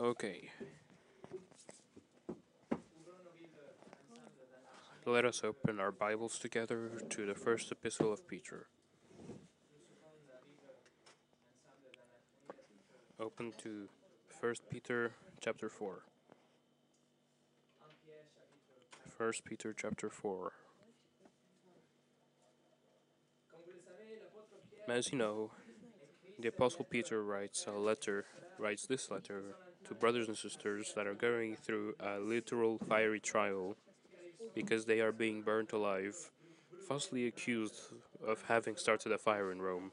Okay. Let us open our Bibles together to the first epistle of Peter. Open to 1 Peter chapter 4. 1 Peter chapter 4. As you know, the Apostle Peter writes a letter, writes this letter to brothers and sisters that are going through a literal fiery trial because they are being burnt alive, falsely accused of having started a fire in Rome.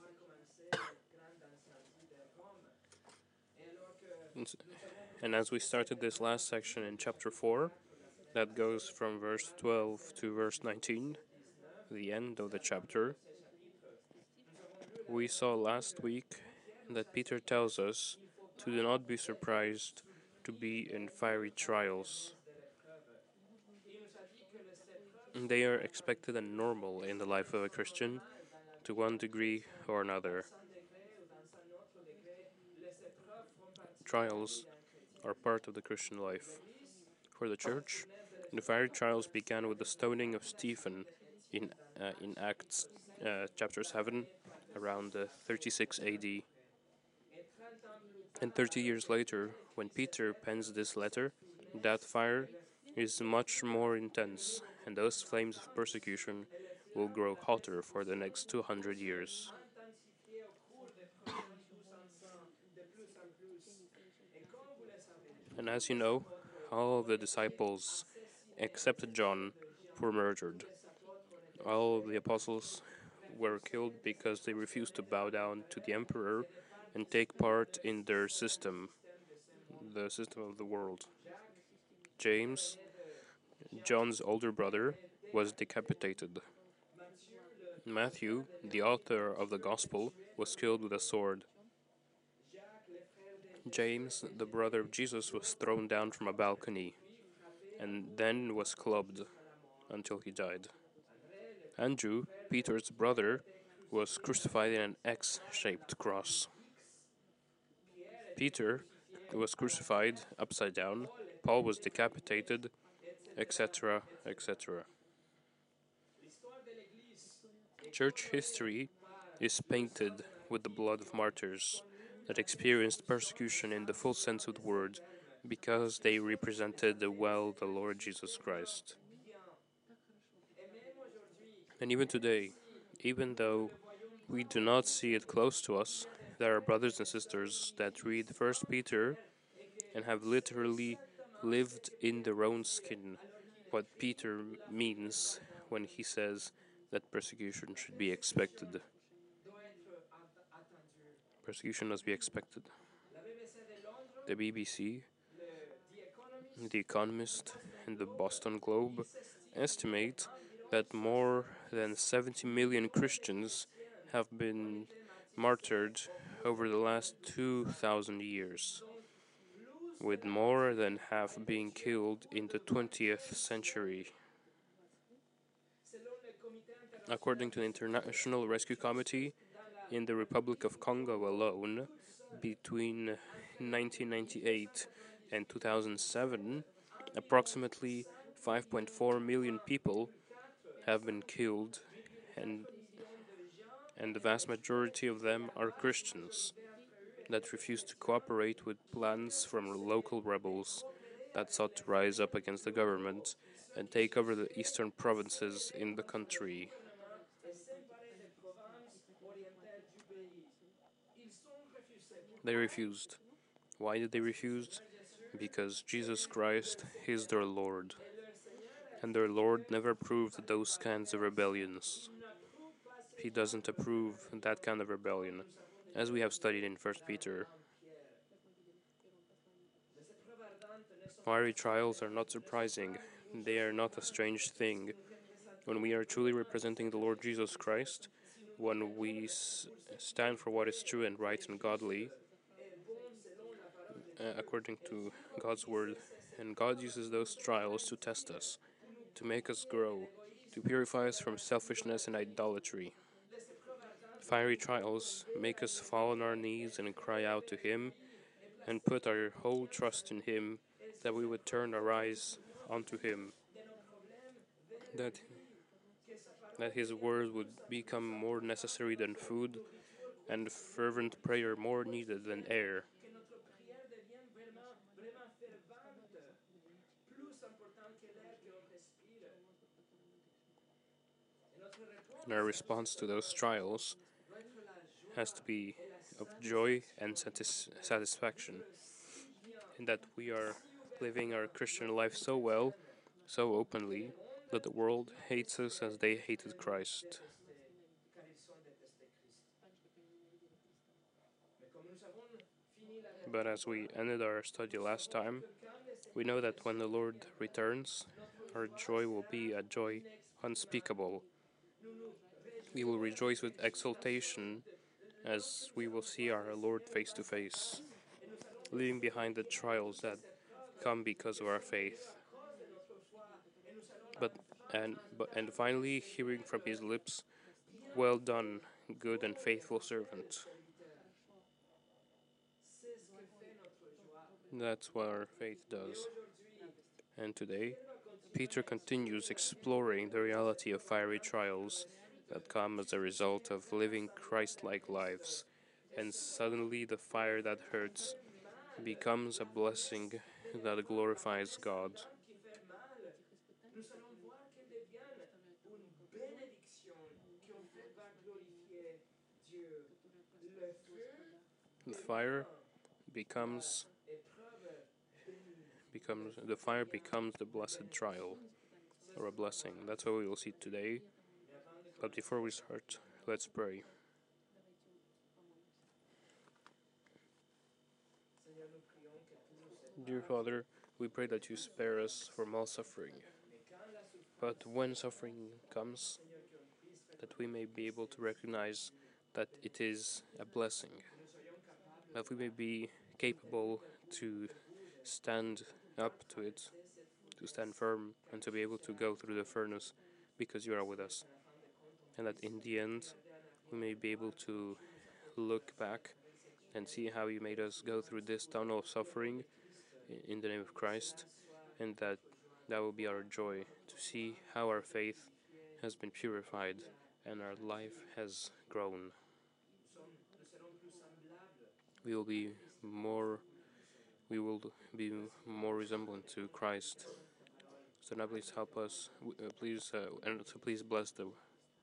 And as we started this last section in chapter 4, that goes from verse 12 to verse 19, the end of the chapter, we saw last week that Peter tells us to do not be surprised to be in fiery trials. They are expected and normal in the life of a Christian to one degree or another. Trials are part of the Christian life. For the church, the fiery trials began with the stoning of Stephen in, uh, in Acts uh, chapter 7 around uh, 36 AD. And 30 years later, when Peter pens this letter, that fire is much more intense, and those flames of persecution will grow hotter for the next 200 years. And as you know, all the disciples, except John, were murdered. All the apostles were killed because they refused to bow down to the emperor and take part in their system, the system of the world. James, John's older brother, was decapitated. Matthew, the author of the Gospel, was killed with a sword. James, the brother of Jesus, was thrown down from a balcony and then was clubbed until he died. Andrew, Peter's brother, was crucified in an X shaped cross. Peter was crucified upside down, Paul was decapitated, etc., etc. Church history is painted with the blood of martyrs that experienced persecution in the full sense of the word because they represented well the Lord Jesus Christ. And even today, even though we do not see it close to us, there are brothers and sisters that read First Peter and have literally lived in their own skin what Peter means when he says that persecution should be expected. Persecution must be expected. The BBC, The Economist, and the Boston Globe estimate that more than 70 million Christians have been martyred over the last 2,000 years, with more than half being killed in the 20th century. According to the International Rescue Committee, in the Republic of Congo alone, between 1998 and 2007, approximately 5.4 million people have been killed, and, and the vast majority of them are Christians that refuse to cooperate with plans from local rebels that sought to rise up against the government and take over the eastern provinces in the country. They refused. Why did they refuse? Because Jesus Christ is their Lord. And their Lord never approved those kinds of rebellions. He doesn't approve that kind of rebellion, as we have studied in 1 Peter. Fiery trials are not surprising, they are not a strange thing. When we are truly representing the Lord Jesus Christ, when we stand for what is true and right and godly, uh, according to God's word, and God uses those trials to test us, to make us grow, to purify us from selfishness and idolatry. Fiery trials make us fall on our knees and cry out to Him and put our whole trust in Him, that we would turn our eyes onto Him, that, that His word would become more necessary than food, and fervent prayer more needed than air. And our response to those trials has to be of joy and satis- satisfaction, in that we are living our Christian life so well, so openly, that the world hates us as they hated Christ. But as we ended our study last time, we know that when the Lord returns, our joy will be a joy unspeakable. We will rejoice with exultation as we will see our Lord face to face, leaving behind the trials that come because of our faith. But and but and finally hearing from his lips, "Well done, good and faithful servant." That's what our faith does. And today, Peter continues exploring the reality of fiery trials that come as a result of living Christ like lives. And suddenly, the fire that hurts becomes a blessing that glorifies God. The fire becomes becomes the fire becomes the blessed trial or a blessing. That's what we will see today. But before we start, let's pray. Dear Father, we pray that you spare us from all suffering. But when suffering comes, that we may be able to recognize that it is a blessing, that we may be capable to stand up to it, to stand firm, and to be able to go through the furnace because you are with us. And that in the end, we may be able to look back and see how you made us go through this tunnel of suffering in the name of Christ, and that that will be our joy to see how our faith has been purified and our life has grown. We will be more, we will be more resemblant to Christ. So now, please help us. Uh, please, uh, and so please bless the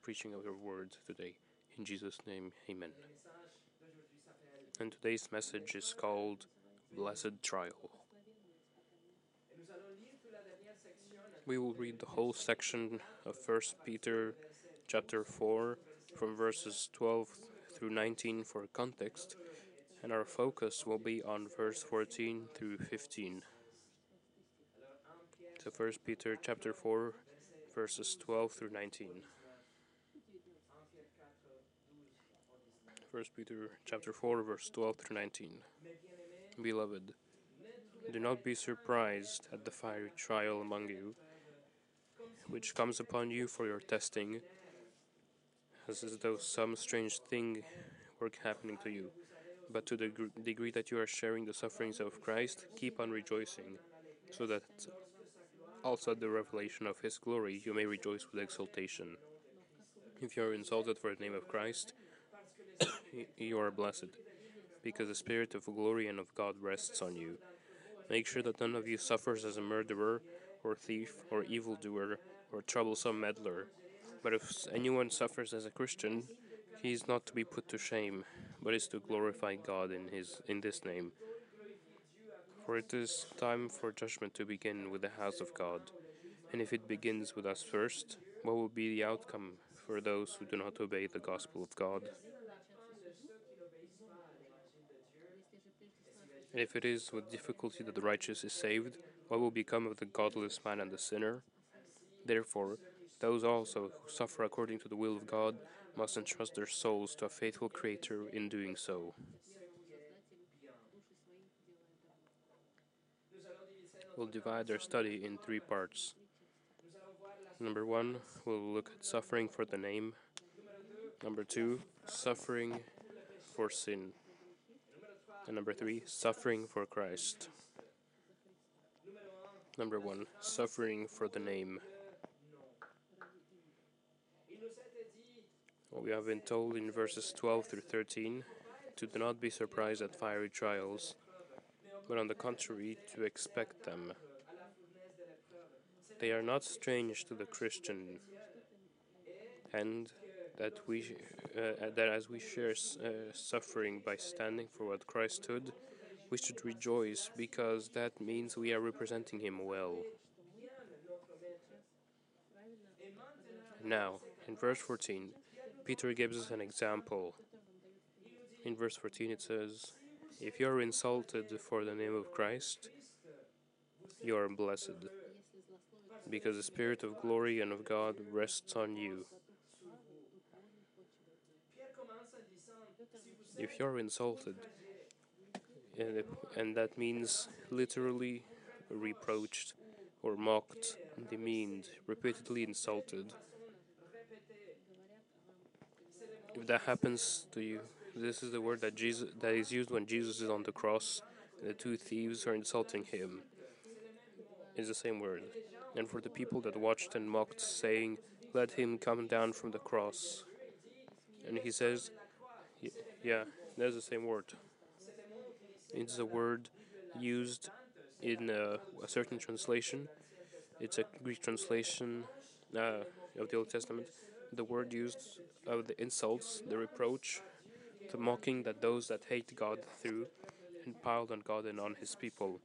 preaching of your word today. In Jesus' name, Amen. And today's message is called Blessed Trial. We will read the whole section of 1 Peter chapter 4 from verses 12 through 19 for context, and our focus will be on verse 14 through 15. So 1 Peter chapter 4 verses 12 through 19. 1 Peter chapter 4 verse 12 through 19. Beloved, do not be surprised at the fiery trial among you, which comes upon you for your testing, as though some strange thing were happening to you. But to the gr- degree that you are sharing the sufferings of Christ, keep on rejoicing, so that also at the revelation of His glory you may rejoice with exultation. If you are insulted for the name of Christ, you are blessed, because the Spirit of glory and of God rests on you. Make sure that none of you suffers as a murderer, or thief, or evildoer, or troublesome meddler. But if anyone suffers as a Christian, he is not to be put to shame, but is to glorify God in his in this name. For it is time for judgment to begin with the house of God. And if it begins with us first, what will be the outcome for those who do not obey the gospel of God? And if it is with difficulty that the righteous is saved, what will become of the godless man and the sinner? Therefore, those also who suffer according to the will of God must entrust their souls to a faithful Creator in doing so. We'll divide our study in three parts. Number one, we'll look at suffering for the name. Number two, suffering for sin. And number three, suffering for Christ. Number one, suffering for the name. dit, We have been told in verses 12 through 13 to not be surprised at fiery trials, but on the contrary, to expect them. They are not strange to the Christian, and that we uh, that as we share uh, suffering by standing for what Christ stood, we should rejoice because that means we are representing Him well. Now, in verse 14, Peter gives us an example. In verse 14, it says, If you are insulted for the name of Christ, you are blessed, because the Spirit of glory and of God rests on you. If you are insulted, and, and that means literally reproached or mocked, demeaned, repeatedly insulted. If that happens to you, this is the word that Jesus that is used when Jesus is on the cross. and The two thieves are insulting him. It's the same word. And for the people that watched and mocked, saying, "Let him come down from the cross," and he says, "Yeah, that's the same word." It's a word used in uh, a certain translation. It's a Greek translation uh, of the Old Testament. The word used of the insults, the reproach, the mocking that those that hate God threw and piled on God and on his people.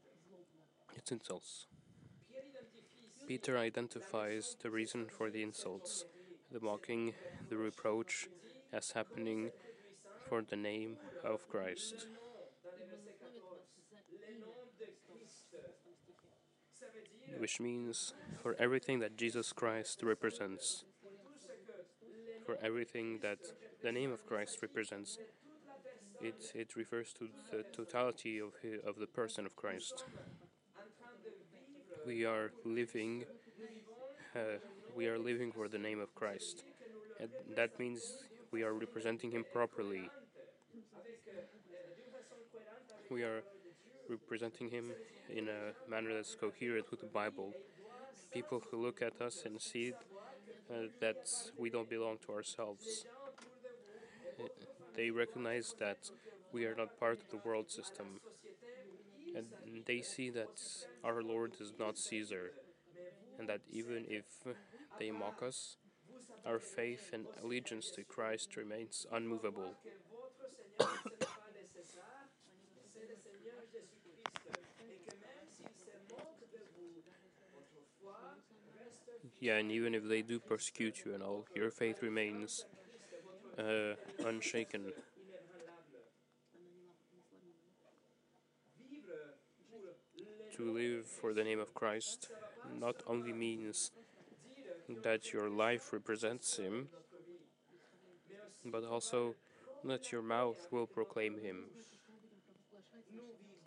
It's insults. Peter identifies the reason for the insults, the mocking, the reproach as happening for the name of Christ. dans le verset 14, le nom de Christ. Ça veut dire which means for everything that Jesus Christ represents, for everything that the name of Christ represents. It, it refers to the totality of, of the person of Christ. We are living, uh, we are living for the name of Christ, and that means we are representing Him properly. We are representing Him in a manner that's coherent with the Bible. People who look at us and see uh, that we don't belong to ourselves. They recognize that we are not part of the world system. And they see that our Lord is not Caesar. And that even if they mock us, our faith and allegiance to Christ remains unmovable. Yeah, and even if they do persecute you and all, your faith remains uh, unshaken. To live for the name of Christ not only means that your life represents Him, but also that your mouth will proclaim Him.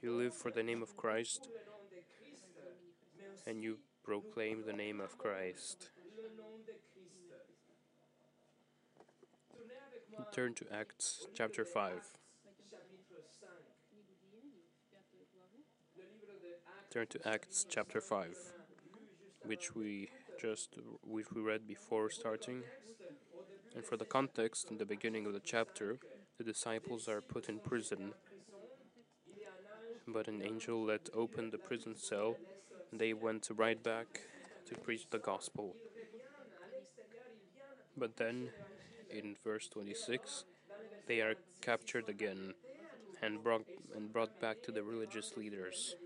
You live for the name of Christ and you proclaim the name of Christ. Turn to Acts chapter 5. chapitre 5. Le livre de Actes, Turn to Acts chapter 5, which we just which we read before starting. And for the context, in the beginning of the chapter, the disciples are put in prison, but an angel let open the prison cell, and they went right back to preach the gospel. But then, in verse 26, they are captured again and brought and brought back to the religious leaders.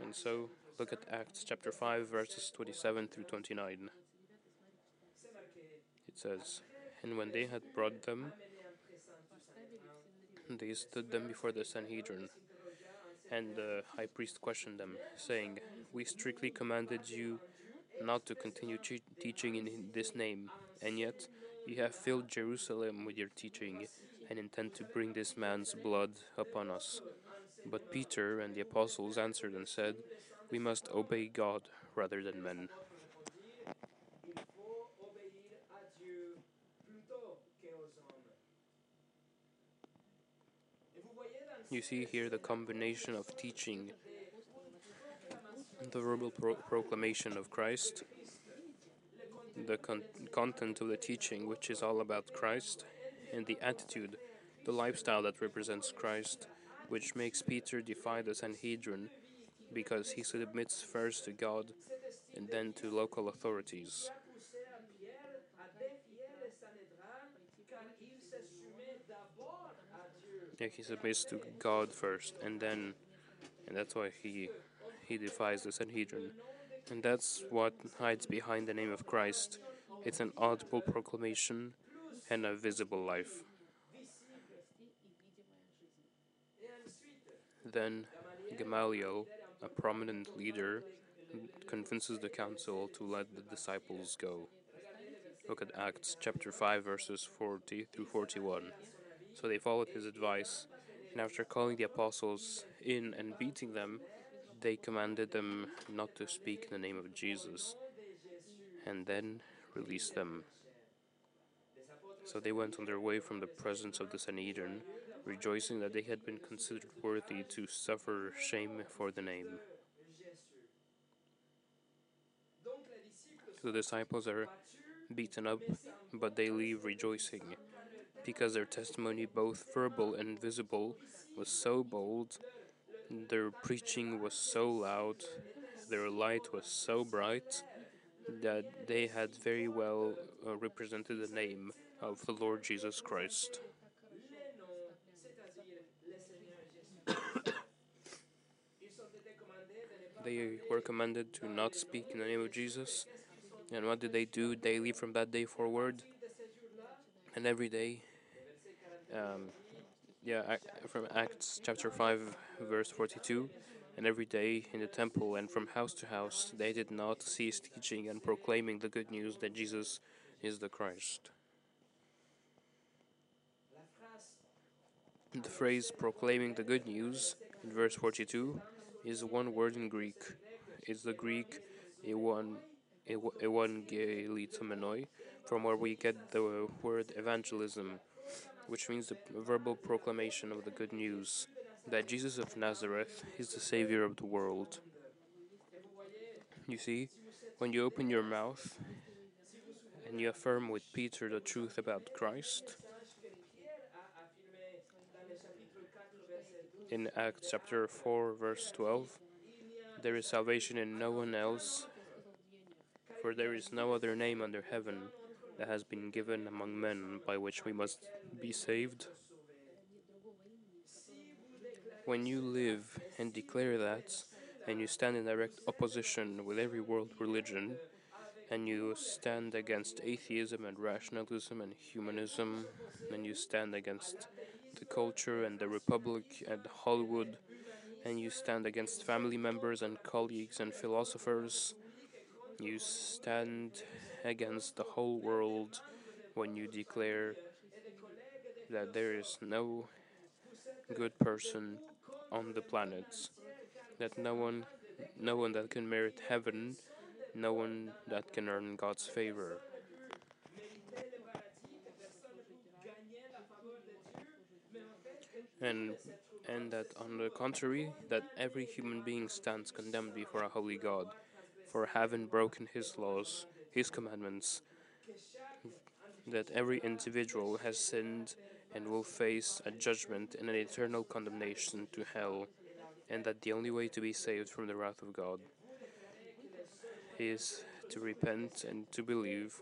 And so, look at Acts chapter 5, verses 27 through 29. It says, And when they had brought them, they stood them before the Sanhedrin. And the high priest questioned them, saying, We strictly commanded you not to continue che- teaching in this name, and yet you have filled Jerusalem with your teaching, and intend to bring this man's blood upon us. But Peter and the apostles answered and said, We must obey God rather than men. You see here the combination of teaching, the verbal pro- proclamation of Christ, the con- content of the teaching, which is all about Christ, and the attitude, the lifestyle that represents Christ, which makes Peter defy the Sanhedrin because he submits first to God and then to local authorities. Yeah, he submits to God first, and then, and that's why he he defies the Sanhedrin, and that's what hides behind the name of Christ. It's an audible proclamation and a visible life. Then Gamaliel, a prominent leader, convinces the council to let the disciples go. Look at Acts chapter 5, verses 40 through 41. So they followed his advice, and after calling the apostles in and beating them, they commanded them not to speak in the name of Jesus, and then released them. So they went on their way from the presence of the Sanhedrin, rejoicing that they had been considered worthy to suffer shame for the name. The disciples are beaten up, but they leave rejoicing, because their testimony, both verbal and visible, was so bold, their preaching was so loud, their light was so bright, that they had very well uh, represented the name of the Lord Jesus Christ. They were commanded to not speak in the name of Jesus. And what did they do daily from that day forward? And every day, um, yeah, from Acts chapter 5, verse 42, and every day in the temple and from house to house, they did not cease teaching and proclaiming the good news that Jesus is the Christ. The phrase proclaiming the good news in verse 42 is one word in Greek. It's the Greek ewan, from where we get the word evangelism, which means the verbal proclamation of the good news that Jesus of Nazareth is the Savior of the world. You see, when you open your mouth and you affirm with Peter the truth about Christ, in Acts chapter 4, verse 12, there is salvation in no one else, for there is no other name under heaven that has been given among men by which we must be saved. When you live and declare that, and you stand in direct opposition with every world religion, and you stand against atheism and rationalism and humanism, and you stand against the culture and the republic and Hollywood, and you stand against family members and colleagues and philosophers, you stand against the whole world when you declare that there is no good person on the planet, that no one, no one that can merit heaven, no one that can earn God's favor. And and that on the contrary that every human being stands condemned before a holy god for having broken his laws his commandments that every individual has sinned and will face a judgment and an eternal condemnation to hell and that the only way to be saved from the wrath of god is to repent and to believe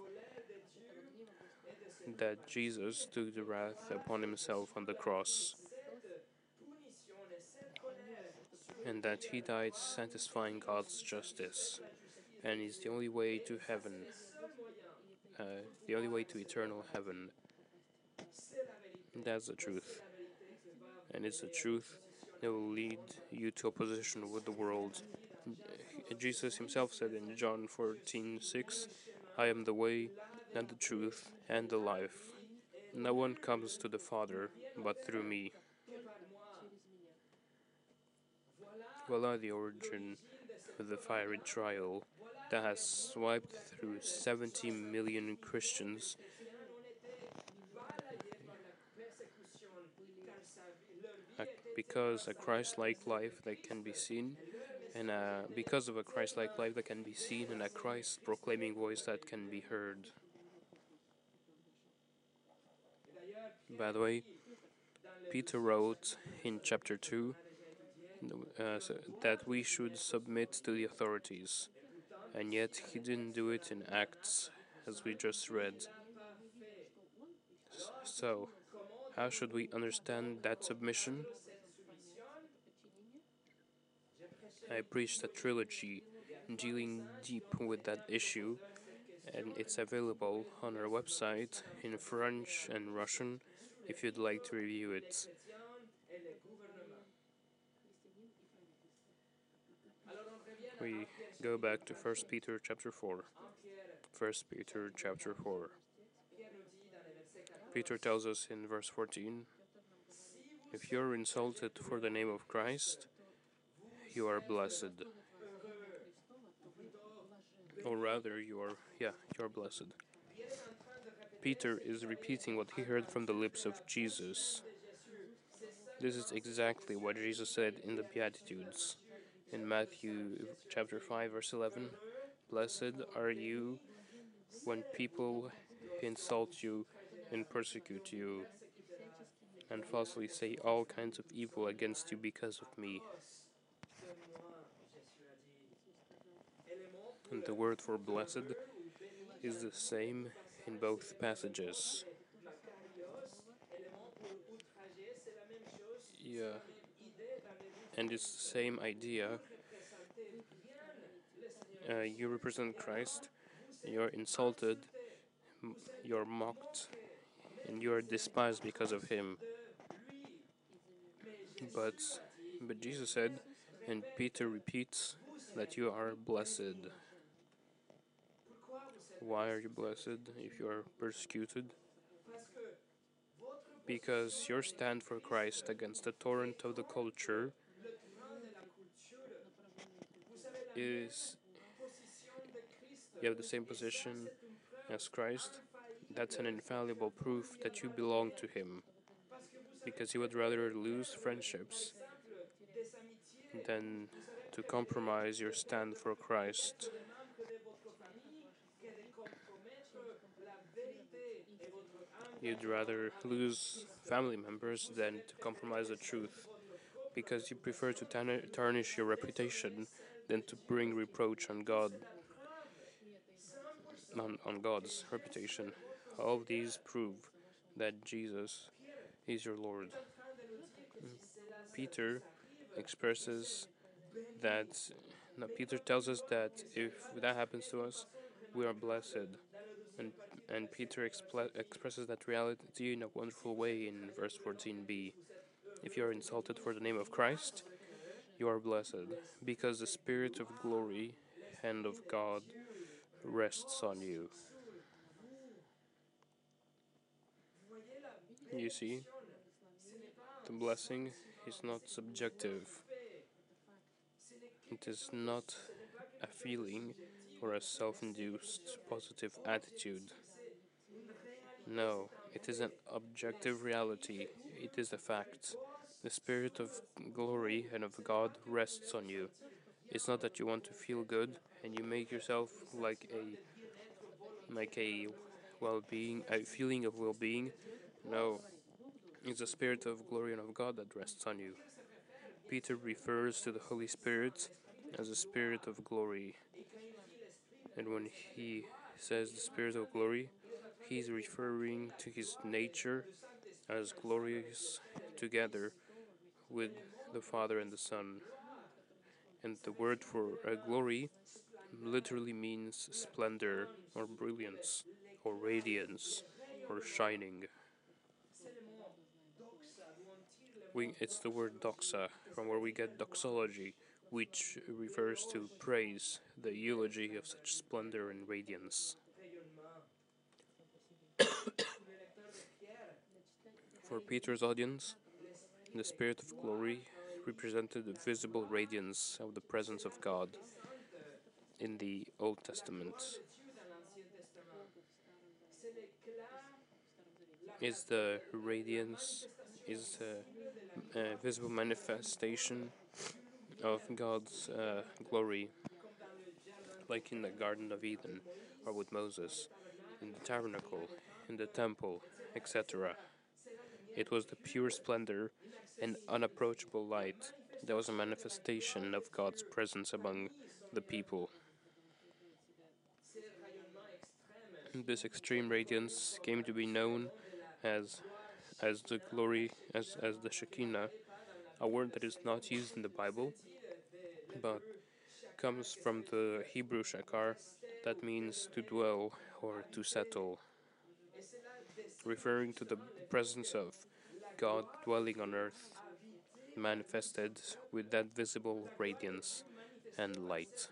that Jesus took the wrath upon himself on the cross and that he died satisfying God's justice, and is the only way to heaven, uh, the only way to eternal heaven. That's the truth, and it's the truth that will lead you to opposition with the world. Jesus himself said in John 14:6, "I am the way, and the truth, and the life. No one comes to the Father but through me." Voila the origin of the fiery trial that has swiped through 70 million Christians because a Christ-like life that can be seen, and uh, because of a Christ-like life that can be seen, and a Christ-proclaiming voice that can be heard. By the way, Peter wrote in chapter 2 uh, that we should submit to the authorities, and yet he didn't do it in Acts, as we just read. So, how should we understand that submission? I preached a trilogy dealing deep with that issue, and it's available on our website in French and Russian if you'd like to review it. We go back to 1 Peter chapter 4. 1 Peter chapter 4. Peter tells us in verse 14 If you're insulted for the name of Christ, you are blessed. Or rather, you are, yeah, you are blessed. Peter is repeating what he heard from the lips of Jesus. This is exactly what Jesus said in the Beatitudes. In Matthew chapter 5, verse 11 Blessed are you when people insult you and persecute you, and falsely say all kinds of evil against you because of me. And the word for blessed is the same in both passages. Yeah. And it's the same idea. Uh, you represent Christ, you're insulted, you're mocked, and you are despised because of him. But, but Jesus said, and Peter repeats, that you are blessed. Why are you blessed if you are persecuted? Because your stand for Christ against the torrent of the culture is you have the same position as Christ. That's an infallible proof that you belong to Him. Because you would rather lose friendships than to compromise your stand for Christ. You'd rather lose family members than to compromise the truth, because you prefer to tarnish your reputation than to bring reproach on God, on, on God's reputation. All these prove that Jesus is your Lord. Peter expresses that no, Peter tells us that if that happens to us, we are blessed. And, and Peter expl- expresses that reality in a wonderful way in verse 14b. If you are insulted for the name of Christ, you are blessed, because the Spirit of glory and of God rests on you. You see, the blessing is not subjective. It is not a feeling or a self induced positive attitude. No, it is an objective reality. It is a fact. The Spirit of glory and of God rests on you. It's not that you want to feel good and you make yourself like a like a well-being, a feeling of well-being. No, it's the Spirit of glory and of God that rests on you. Peter refers to the Holy Spirit as a Spirit of glory. And when he says the Spirit of glory, he's referring to his nature as glorious together with the Father and the Son. And the word for uh, glory literally means splendor or brilliance or radiance or shining. We, it's the word doxa, from where we get doxology, which refers to praise, the eulogy of such splendor and radiance. For Peter's audience, the Spirit of glory represented the visible radiance of the presence of God in the Old Testament. Is the radiance is a, a visible manifestation of God's uh, glory, like in the Garden of Eden or with Moses, in the tabernacle, in the temple, etc. It was the pure splendor and unapproachable light. There was a manifestation of God's presence among the people. This extreme radiance came to be known as as the glory as as the Shekinah, a word that is not used in the Bible, but comes from the Hebrew shakan, that means to dwell or to settle, referring to the presence of God dwelling on earth, manifested with that visible radiance and light.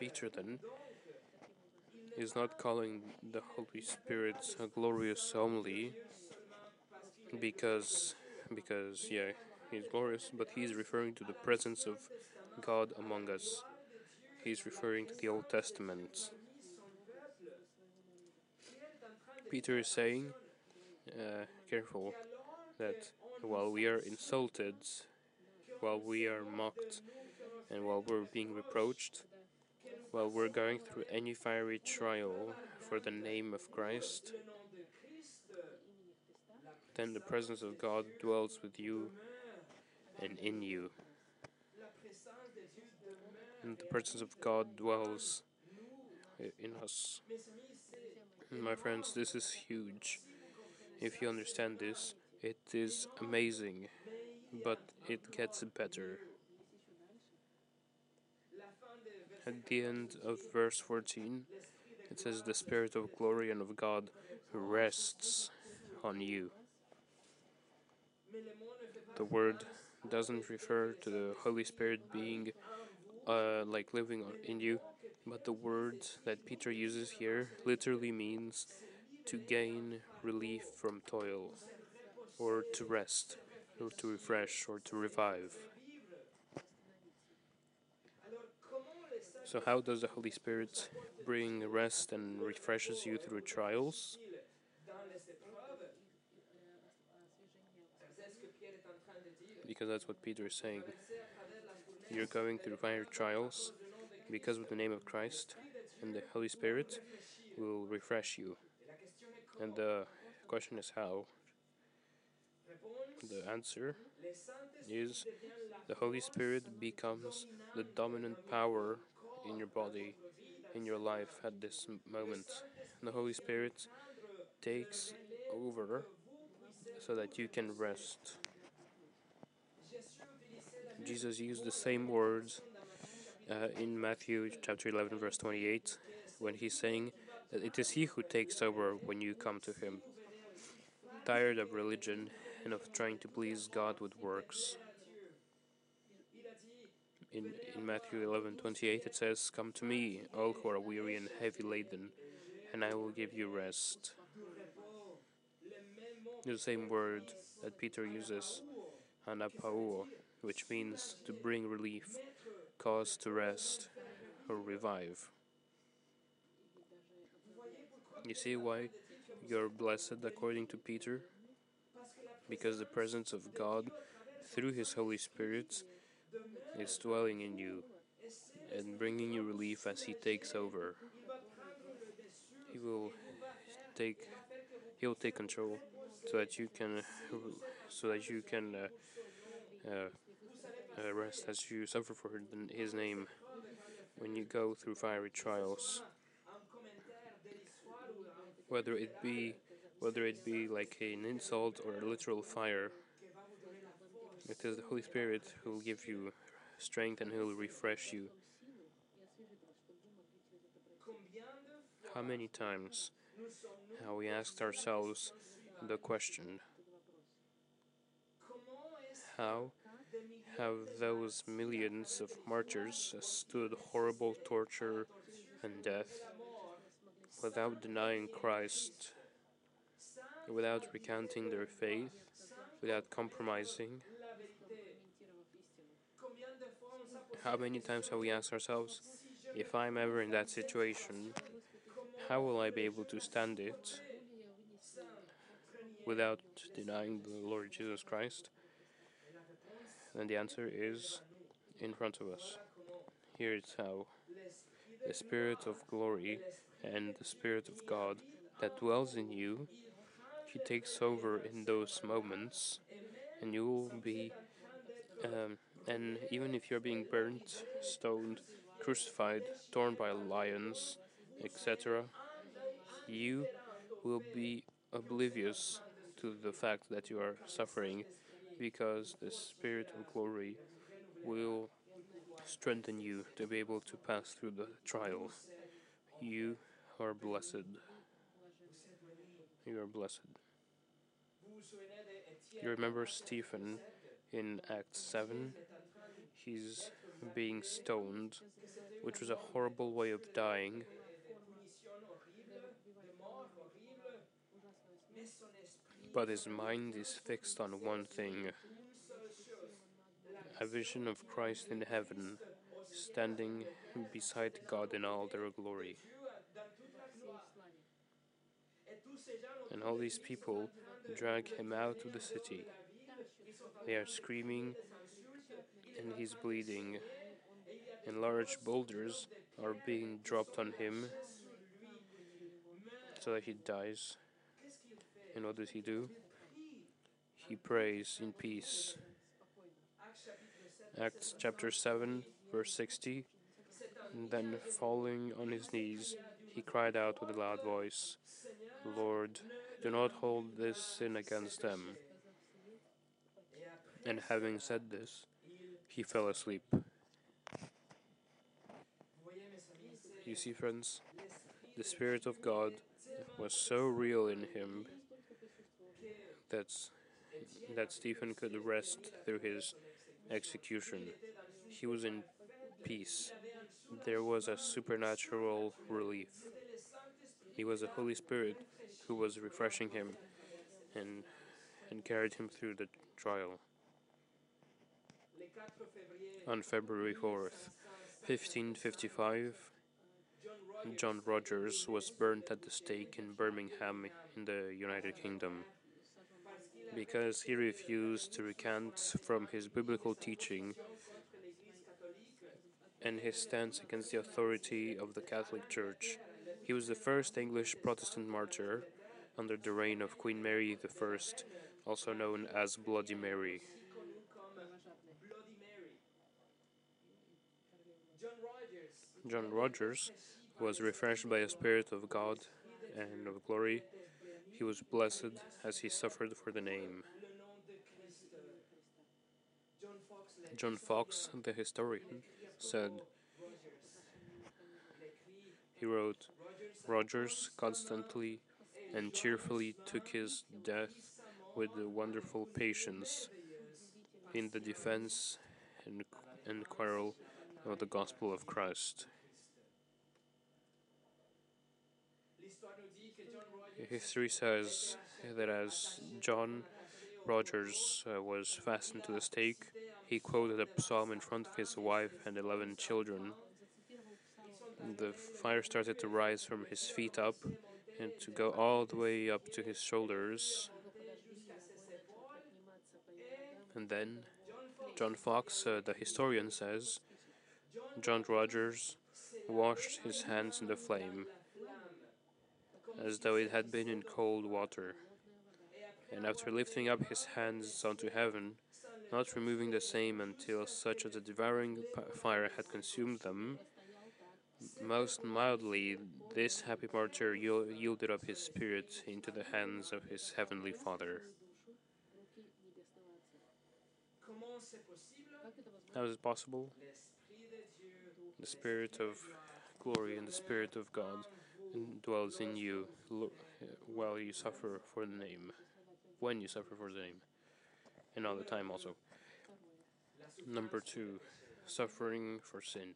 Peter then is not calling the Holy Spirit a glorious only because because yeah he's glorious but he's referring to the presence of God among us he's referring to the Old Testament Peter is saying uh, careful that while we are insulted while we are mocked and while we're being reproached while we're going through any fiery trial for the name of Christ, then the presence of God dwells with you and in you. And the presence of God dwells in us. My friends, this is huge. If you understand this, it is amazing, but it gets better. At the end of verse 14, it says, The Spirit of glory and of God rests on you. The word doesn't refer to the Holy Spirit being uh, like living in you, but the word that Peter uses here literally means to gain relief from toil, or to rest, or to refresh, or to revive. So, how does the Holy Spirit bring rest and refreshes you through trials? Because that's what Peter is saying. You're going through fire trials because with the name of Christ, and the Holy Spirit will refresh you. And the question is how? The answer is the Holy Spirit becomes the dominant power in your body, in your life at this moment. The Holy Spirit takes over so that you can rest. Jesus used the same words uh, in Matthew chapter 11, verse 28, when he's saying that it is He who takes over when you come to Him. Tired of religion and of trying to please God with works in, in Matthew 11:28 it says, "Come to me, all who are weary and heavy laden, and I will give you rest." The same word that Peter uses, anapauo, which means to bring relief, cause to rest, or revive. You see why you're blessed according to Peter? Because the presence of God through His Holy Spirit is dwelling in you and bringing you relief as He takes over. He will take He'll take control so that you can so that you can uh, uh, uh, rest as you suffer for His name when you go through fiery trials. Whether it be whether it be like an insult or a literal fire, it is the Holy Spirit who will give you strength and He'll refresh you. How many times have we asked ourselves the question how have those millions of martyrs stood horrible torture and death without denying Christ, without recanting their faith, without compromising? How many times have we asked ourselves, if I'm ever in that situation, how will I be able to stand it without denying the Lord Jesus Christ? And the answer is in front of us. Here it's how the Spirit of glory and the Spirit of God that dwells in you, He takes over in those moments, and you will be, um, and even if you're being burnt, stoned, crucified, torn by lions, etc., you will be oblivious to the fact that you are suffering because the Spirit of glory will strengthen you to be able to pass through the trial. You are blessed. You are blessed. You remember Stephen in Acts 7? He's being stoned, which was a horrible way of dying. But his mind is fixed on one thing a vision of Christ in heaven, standing beside God in all their glory. And all these people drag him out of the city. They are screaming, and he's bleeding. And large boulders are being dropped on him so that he dies. And what does he do? He prays in peace. Acts chapter 7, verse 60. And then, falling on his knees, he cried out with a loud voice, Lord, do not hold this sin against them. And having said this, he fell asleep. You see, friends, the Spirit of God was so real in him that, that Stephen could rest through his execution. He was in peace. There was a supernatural relief. He was the Holy Spirit who was refreshing him and, and carried him through the trial. On February 4th, 1555, John Rogers was burnt at the stake in Birmingham in the United Kingdom because he refused to recant from his biblical teaching and his stance against the authority of the Catholic Church. He was the first English Protestant martyr under the reign of Queen Mary I, also known as Bloody Mary. John Rogers was refreshed by a spirit of God and of glory he was blessed as he suffered for the name. John Foxe, the historian, said, he wrote, Rogers constantly and cheerfully took his death with wonderful patience in the defense and, and quarrel of the gospel of Christ. History says that as John Rogers uh, was fastened to the stake, he quoted a psalm in front of his wife and 11 children. The fire started to rise from his feet up and to go all the way up to his shoulders. And then John Foxe, uh, the historian, says John Rogers washed his hands in the flame as though it had been in cold water. And after lifting up his hands unto heaven, not removing the same until such as the devouring fire had consumed them, most mildly this happy martyr yielded up his spirit into the hands of his heavenly Father. How is it possible? The Spirit of glory and the Spirit of God dwells in you while you suffer for the name, when you suffer for the name, and all the time also. Number two, suffering for sin.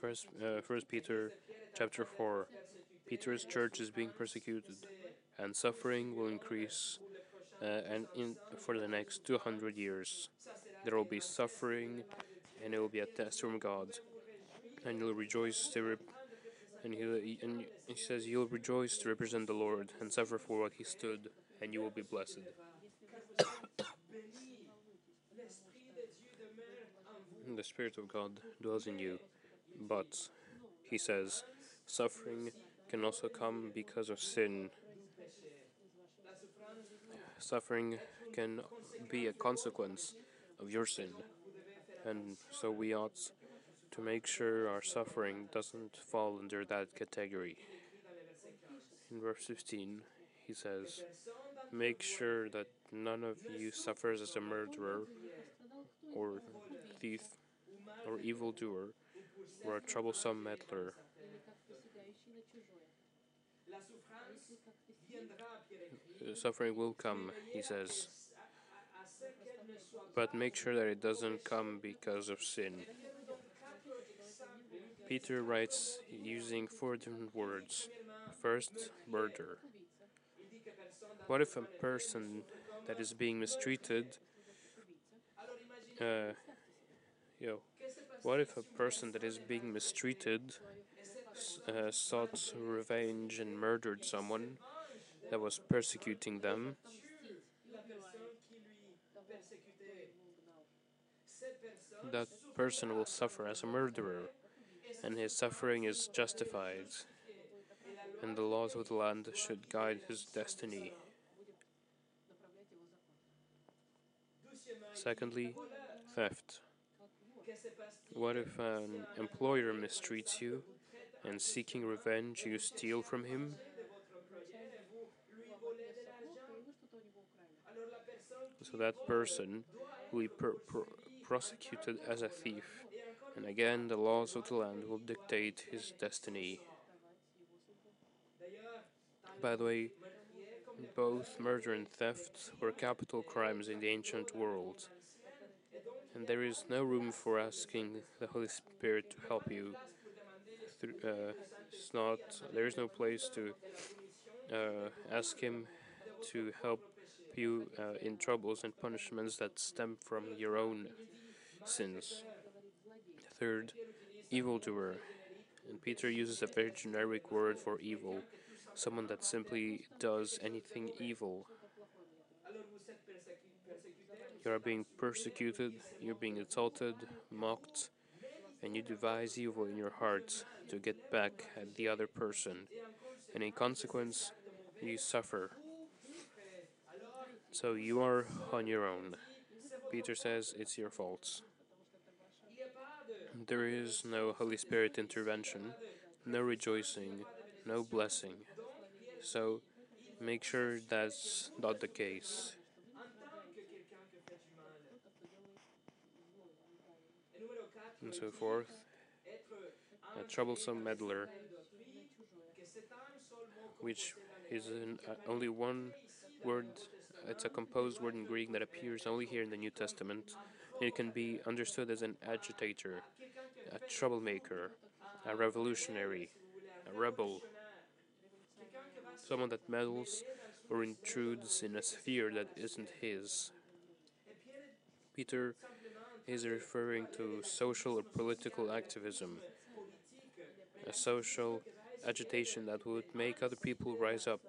First, uh, First Peter, chapter four. Peter's church is being persecuted, and suffering will increase, uh, and in for the next two hundred years, there will be suffering, and it will be a test from God and you'll rejoice to rep- and he and he says you'll rejoice to represent the Lord and suffer for what he stood, and you will be blessed. The Spirit of God dwells in you, but he says suffering can also come because of sin. Suffering can be a consequence of your sin, and so we ought to make sure our suffering doesn't fall under that category. In verse 15, he says, Make sure that none of you suffers as a murderer, or thief, or evildoer, or a troublesome meddler. Suffering will come, he says, but make sure that it doesn't come because of sin. Peter writes using four different words. First, murder. What if a person that is being mistreated, uh, yo, what if a person that is being mistreated uh, sought revenge and murdered someone that was persecuting them? That person will suffer as a murderer and his suffering is justified, and the laws of the land should guide his destiny. Secondly, theft. What if an employer mistreats you and seeking revenge you steal from him? So that person will be prosecuted as a thief and again the laws of the land will dictate his destiny. By the way, both murder and theft were capital crimes in the ancient world, and there is no room for asking the Holy Spirit to help you. Uh, it's not. There is no place to uh, ask Him to help you uh, in troubles and punishments that stem from your own sins. Third, evildoer. And Peter uses a very generic word for evil, someone that simply does anything evil. You are being persecuted, you're being insulted, mocked, and you devise evil in your heart to get back at the other person. And in consequence, you suffer. So you are on your own. Peter says it's your fault. There is no Holy Spirit intervention, no rejoicing, no blessing. So make sure that's not the case. And so forth. A troublesome meddler, which is an, uh, only one word, it's a composed word in Greek that appears only here in the New Testament. It can be understood as an agitator, a troublemaker, a revolutionary, a rebel, someone that meddles or intrudes in a sphere that isn't his. Peter is referring to social or political activism, a social agitation that would make other people rise up,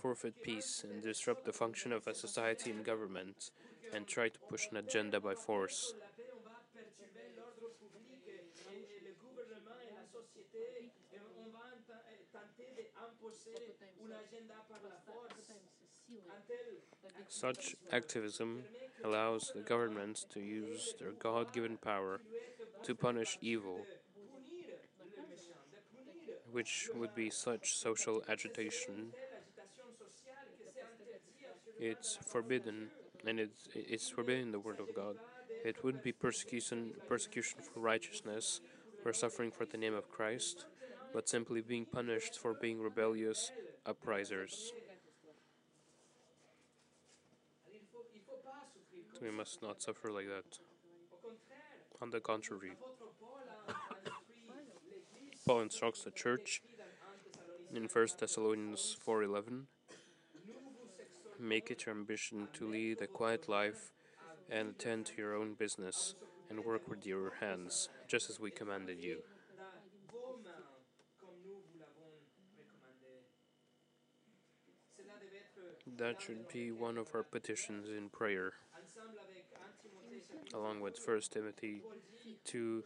forfeit peace, and disrupt the function of a society and government, and try to push an agenda by force. Such activism allows the governments to use their God given power to punish evil, which would be such social agitation. It's forbidden, and it's, it's forbidden in the Word of God. It would be persecution, persecution for righteousness or suffering for the name of Christ, but simply being punished for being rebellious uprisers. We must not suffer like that. On the contrary, Paul instructs the church in 1 Thessalonians 4:11, Make it your ambition to lead a quiet life and attend to your own business and work with your hands, just as we commanded you. That should be one of our petitions in prayer, along with First Timothy 2,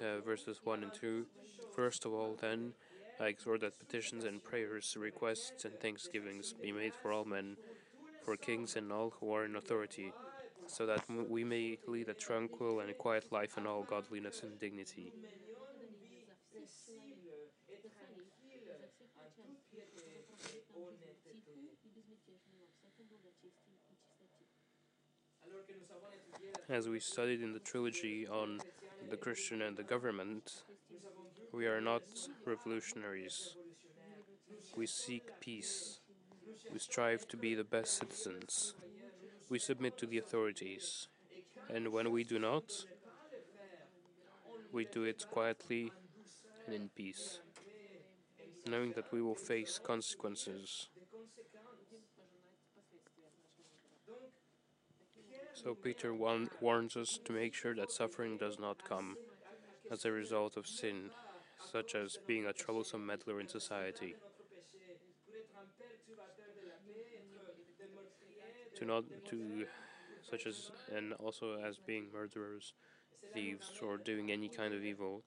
uh, verses 1 and 2. First of all, then, I exhort that petitions and prayers, requests, and thanksgivings be made for all men for kings and all who are in authority, so that we may lead a tranquil and quiet life in all godliness and dignity. As we studied in the trilogy on the Christian and the government, we are not revolutionaries. We seek peace. We strive to be the best citizens. We submit to the authorities. And when we do not, we do it quietly and in peace, knowing that we will face consequences. So Peter warn- warns us to make sure that suffering does not come as a result of sin, such as being a troublesome meddler in society. To not to such as and also as being murderers thieves or doing any kind of evil.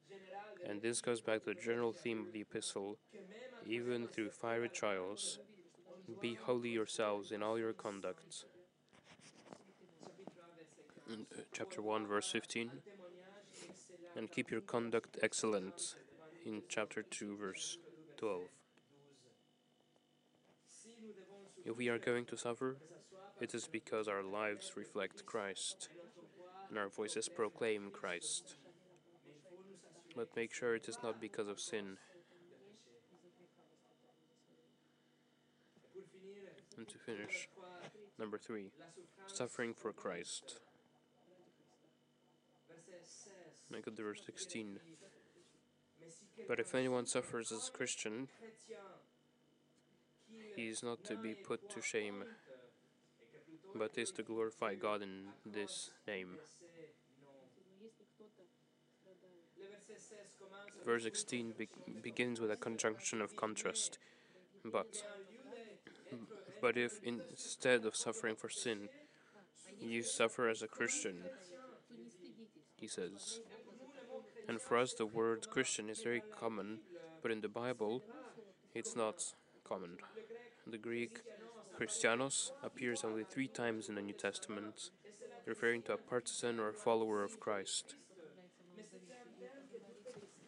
And this goes back to the general theme of the epistle. Even through fiery trials be holy yourselves in all your conduct In, uh, chapter 1 verse 15 and keep your conduct excellent. In chapter 2 verse 12 if we are going to suffer it is because our lives reflect Christ and our voices proclaim Christ. But make sure it is not because of sin. And to finish, number three, suffering for Christ. verset 16. Look verse 16. Mais si quelqu'un But if anyone suffers as a Christian, he is not to be put to shame, but is to glorify God in this name. c'est non. Le verset 16 commence avec Verse 16 be- begins with a conjunction of contrast. But, but if instead of suffering for sin, you suffer as a Christian, he says. And for us, the word Christian is very common, but in the Bible, it's not common. The Greek Christianos appears only three times in the New Testament, referring to a partisan or follower of Christ.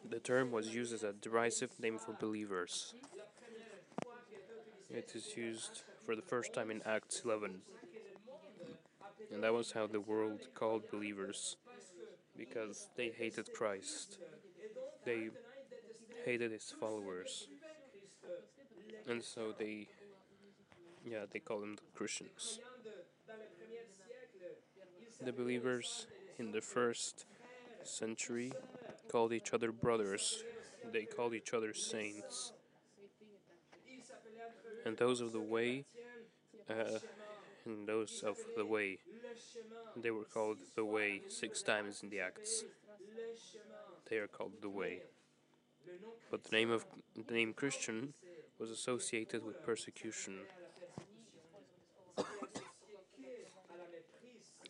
The term was used as a derisive name for believers. It is used for the first time in Acts 11. And that was how the world called believers because they hated Christ. They hated his followers. And so they yeah, they call them the Christians. The believers in the first century called each other brothers. They called each other saints. And those of the way, uh, and those of the way, they were called the way six times in the Acts. They are called the way. But the name of the name Christian was associated with persecution.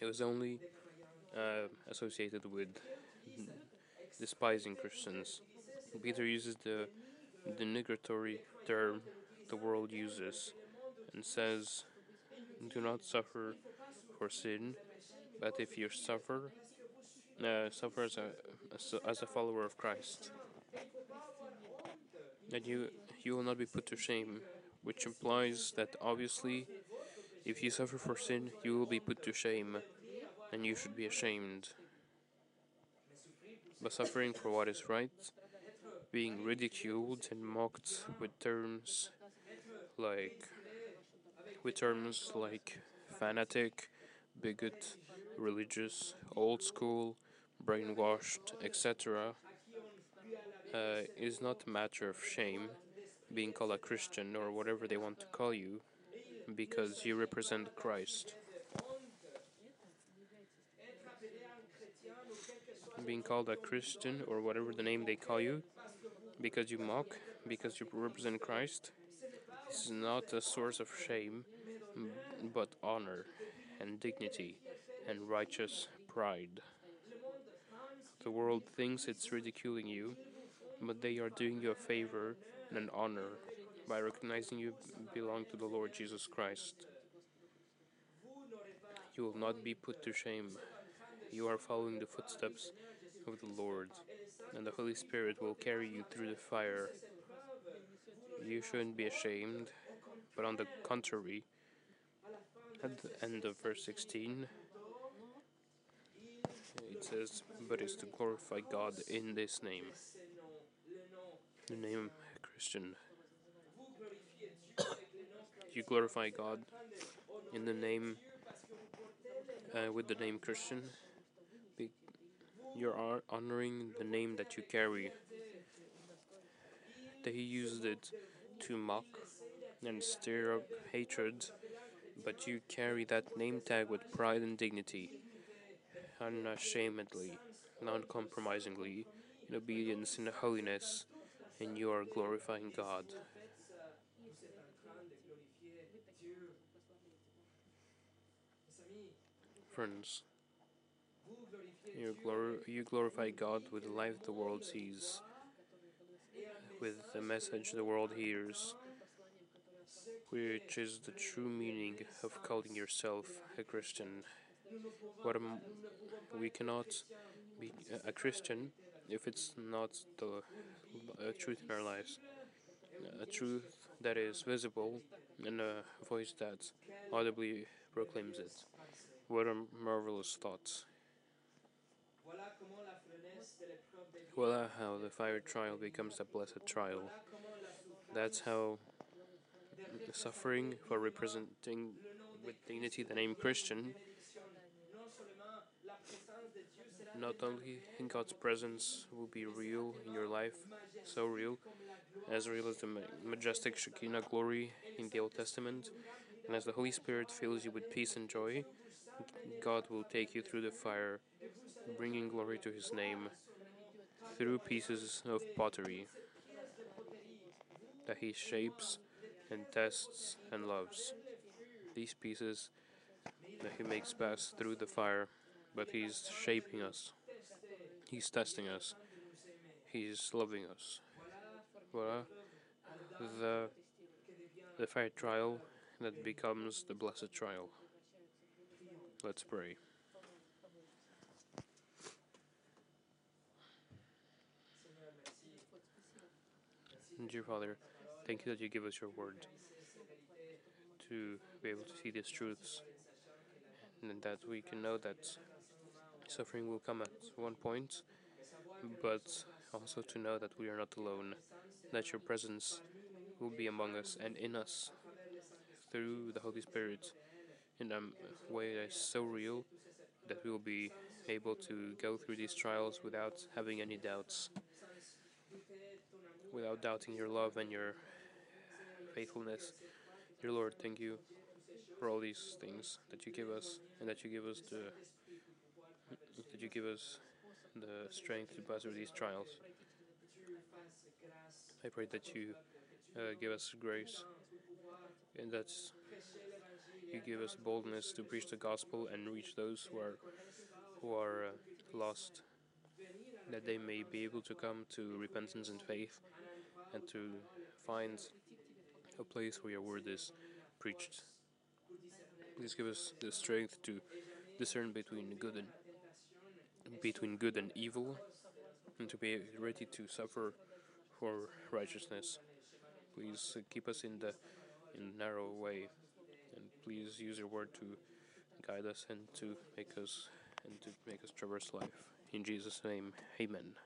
It was only uh, associated with despising Christians. Peter uses the denigratory term the world uses and says, Do not suffer for sin, but if you suffer, uh, suffer as a, as a follower of Christ, that you you will not be put to shame, which implies that obviously, if you suffer for sin, you will be put to shame, and you should be ashamed. But suffering for what is right, being ridiculed and mocked with terms like with terms like fanatic, bigot, religious, old school, brainwashed, etc., uh, is not a matter of shame, being called a Christian or whatever they want to call you, because you represent Christ. Being called a Christian or whatever the name they call you, because you mock, because you represent Christ, is not a source of shame, but honor and dignity and righteous pride. The world thinks it's ridiculing you, but they are doing you a favor and an honor by recognizing you belong to the Lord Jesus Christ. You will not be put to shame. You are following the footsteps of the Lord, and the Holy Spirit will carry you through the fire. You shouldn't be ashamed, but on the contrary, at the end of verse 16, it says, But is to glorify God in this name, the name Christian. You glorify God in the name, uh, with the name Christian. Be- you're honoring the name that you carry. That he used it to mock and stir up hatred, but you carry that name tag with pride and dignity, unashamedly, uncompromisingly, in obedience and holiness, and you are glorifying God. Friends, you, glor- you glorify God with the life the world sees, with the message the world hears, which is the true meaning of calling yourself a Christian. What am, we cannot be a Christian if it's not the a truth in our lives, a truth that is visible and a voice that audibly proclaims it. What a marvelous thought. Voila how the fire trial becomes a blessed trial. That's how suffering for representing with dignity the name Christian not only in God's presence will be real in your life, so real, as real as the majestic Shekinah glory in the Old Testament, and as the Holy Spirit fills you with peace and joy, God will take you through the fire, bringing glory to His name through pieces of pottery that He shapes and tests and loves. These pieces that He makes pass through the fire but He's shaping us. He's testing us. He's loving us. Voila. The, the fire trial that becomes the blessed trial. Let's pray. Dear Father, thank you that you give us your word to be able to see these truths and that we can know that suffering will come at one point, but also to know that we are not alone, that your presence will be among us and in us through the Holy Spirit in a way that is so real that we will be able to go through these trials without having any doubts, without doubting your love and your faithfulness. Dear Lord, thank you for all these things that you give us and that you give us the that you give us the strength to pass through these trials. I pray that you uh, give us grace and that you give us boldness to preach the gospel and reach those who are who are uh, lost, that they may be able to come to repentance and faith, and to find a place where your word is preached. Please give us the strength to discern between good and between good and evil, and to be ready to suffer for righteousness. Please keep us in the in narrow way, please use your word to guide us and to make us and to make us traverse life. In Jesus' name, Amen.